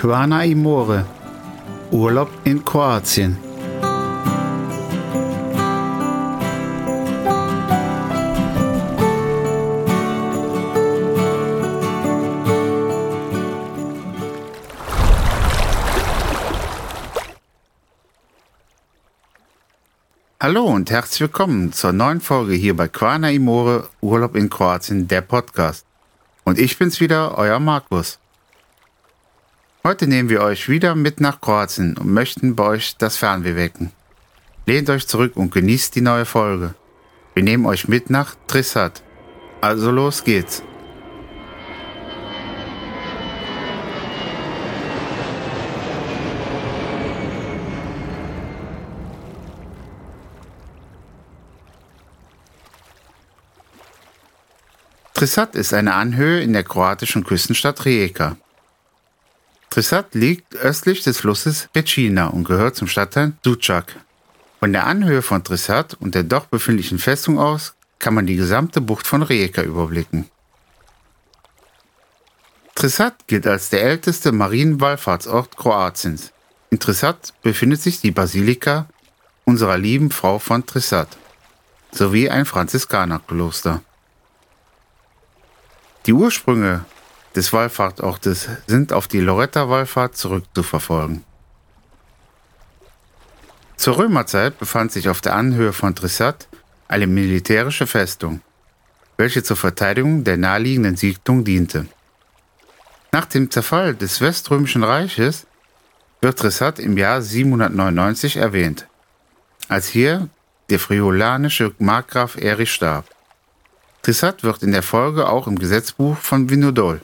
Quana Imore. Urlaub in Kroatien. Hallo und herzlich willkommen zur neuen Folge hier bei Quana Imore Urlaub in Kroatien, der Podcast. Und ich bin's wieder, euer Markus. Heute nehmen wir euch wieder mit nach Kroatien und möchten bei euch das Fernweh wecken. Lehnt euch zurück und genießt die neue Folge. Wir nehmen euch mit nach Trissat. Also los geht's. Trissat ist eine Anhöhe in der kroatischen Küstenstadt Rijeka. Trissat liegt östlich des Flusses Recina und gehört zum Stadtteil Sucak. Von der Anhöhe von Trissat und der dort befindlichen Festung aus kann man die gesamte Bucht von Rijeka überblicken. Trissat gilt als der älteste Marienwallfahrtsort Kroatiens. In Trissat befindet sich die Basilika unserer lieben Frau von Trissat sowie ein Franziskanerkloster. Die Ursprünge des Wallfahrtortes sind auf die Loretta-Wallfahrt zurückzuverfolgen. Zur Römerzeit befand sich auf der Anhöhe von Trissat eine militärische Festung, welche zur Verteidigung der naheliegenden Siedlung diente. Nach dem Zerfall des Weströmischen Reiches wird Trissat im Jahr 799 erwähnt, als hier der friulanische Markgraf Erich starb. Trissat wird in der Folge auch im Gesetzbuch von Vinodol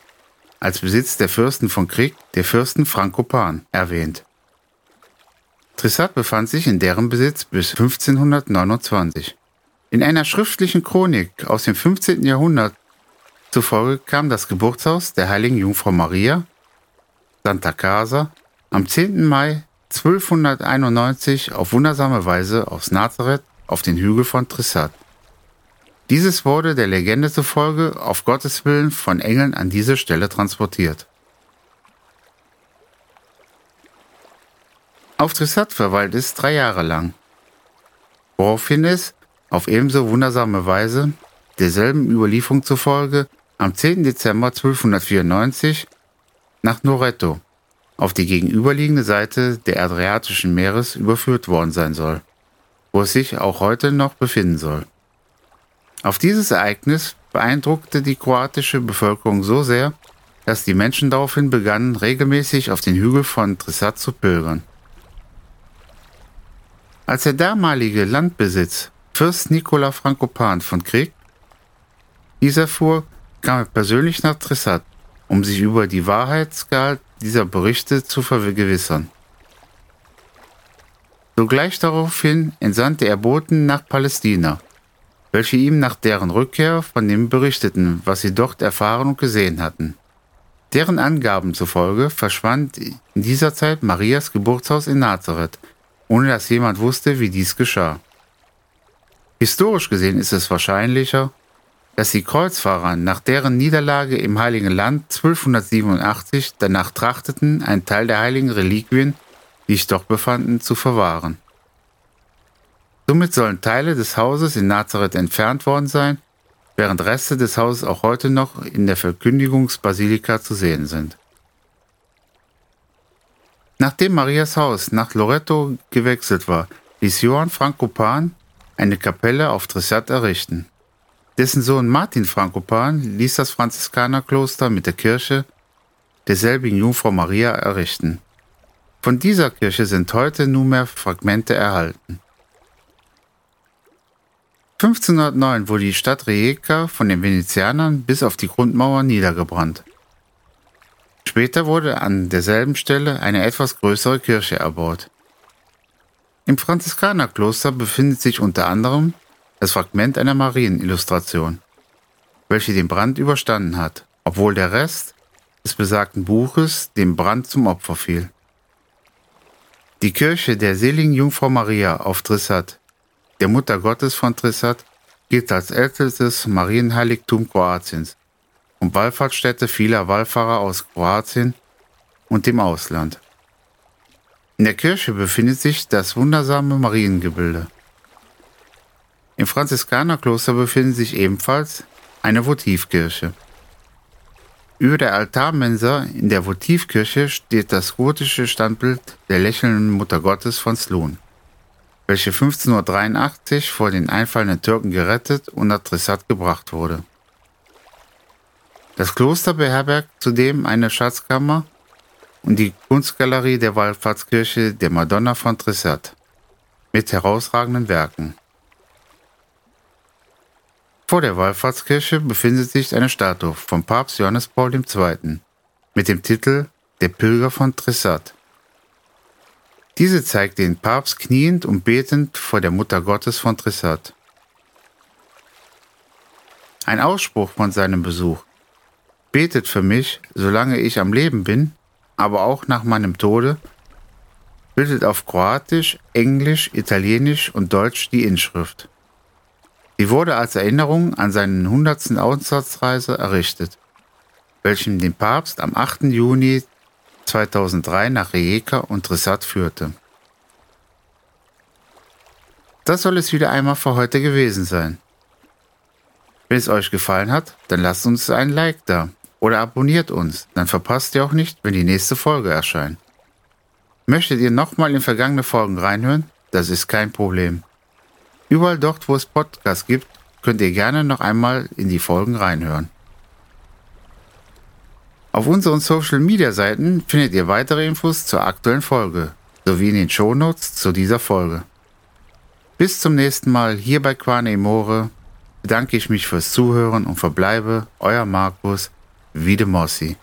als Besitz der Fürsten von Krieg, der Fürsten Frankopan, erwähnt. Trissat befand sich in deren Besitz bis 1529. In einer schriftlichen Chronik aus dem 15. Jahrhundert zufolge kam das Geburtshaus der heiligen Jungfrau Maria, Santa Casa, am 10. Mai 1291 auf wundersame Weise aus Nazareth auf den Hügel von Trissat. Dieses wurde der Legende zufolge auf Gottes Willen von Engeln an diese Stelle transportiert. Auf Trissat verweilt es drei Jahre lang, woraufhin es auf ebenso wundersame Weise, derselben Überlieferung zufolge, am 10. Dezember 1294 nach Noretto auf die gegenüberliegende Seite der Adriatischen Meeres überführt worden sein soll, wo es sich auch heute noch befinden soll. Auf dieses Ereignis beeindruckte die kroatische Bevölkerung so sehr, dass die Menschen daraufhin begannen, regelmäßig auf den Hügel von Trisat zu pilgern. Als der damalige Landbesitz Fürst Nikola Frankopan von Krieg dies erfuhr, kam er persönlich nach Trissat, um sich über die Wahrheitsgehalt dieser Berichte zu vergewissern. Sogleich daraufhin entsandte er Boten nach Palästina, welche ihm nach deren Rückkehr von dem berichteten, was sie dort erfahren und gesehen hatten. Deren Angaben zufolge verschwand in dieser Zeit Marias Geburtshaus in Nazareth, ohne dass jemand wusste, wie dies geschah. Historisch gesehen ist es wahrscheinlicher, dass die Kreuzfahrer nach deren Niederlage im Heiligen Land 1287 danach trachteten, einen Teil der heiligen Reliquien, die sich dort befanden, zu verwahren. Somit sollen Teile des Hauses in Nazareth entfernt worden sein, während Reste des Hauses auch heute noch in der Verkündigungsbasilika zu sehen sind. Nachdem Marias Haus nach Loreto gewechselt war, ließ Johann Frankopan eine Kapelle auf Trissat errichten. Dessen Sohn Martin Frankopan ließ das Franziskanerkloster mit der Kirche derselbigen Jungfrau Maria errichten. Von dieser Kirche sind heute nunmehr Fragmente erhalten. 1509 wurde die Stadt Rijeka von den Venezianern bis auf die Grundmauer niedergebrannt. Später wurde an derselben Stelle eine etwas größere Kirche erbaut. Im Franziskanerkloster befindet sich unter anderem das Fragment einer Marienillustration, welche den Brand überstanden hat, obwohl der Rest des besagten Buches dem Brand zum Opfer fiel. Die Kirche der seligen Jungfrau Maria auf Trissat der Mutter Gottes von Trissat, gilt als ältestes Marienheiligtum Kroatiens und Wallfahrtsstätte vieler Wallfahrer aus Kroatien und dem Ausland. In der Kirche befindet sich das wundersame Mariengebilde. Im Franziskanerkloster befindet sich ebenfalls eine Votivkirche. Über der Altarmensa in der Votivkirche steht das gotische Standbild der lächelnden Mutter Gottes von Sloan, welche 1583 vor den einfallenden Türken gerettet und nach Trissat gebracht wurde. Das Kloster beherbergt zudem eine Schatzkammer und die Kunstgalerie der Wallfahrtskirche der Madonna von Trissat mit herausragenden Werken. Vor der Wallfahrtskirche befindet sich eine Statue von Papst Johannes Paul II. mit dem Titel Der Pilger von Trissat. Diese zeigt den Papst kniend und betend vor der Mutter Gottes von Trissat. Ein Ausspruch von seinem Besuch. Betet für mich, solange ich am Leben bin, aber auch nach meinem Tode, bildet auf Kroatisch, Englisch, Italienisch und Deutsch die Inschrift. Sie wurde als Erinnerung an seinen 100. Auslandsreise errichtet, welchem den Papst am 8. Juni 2003 nach Rijeka und Trissat führte. Das soll es wieder einmal für heute gewesen sein. Wenn es euch gefallen hat, dann lasst uns ein Like da oder abonniert uns, dann verpasst ihr auch nicht, wenn die nächste Folge erscheint. Möchtet ihr nochmal in vergangene Folgen reinhören? Das ist kein Problem. Überall dort, wo es Podcasts gibt, könnt ihr gerne noch einmal in die Folgen reinhören. Auf unseren Social Media Seiten findet ihr weitere Infos zur aktuellen Folge sowie in den Shownotes zu dieser Folge. Bis zum nächsten Mal hier bei Quane Emore bedanke ich mich fürs Zuhören und verbleibe euer Markus Wiedemossi.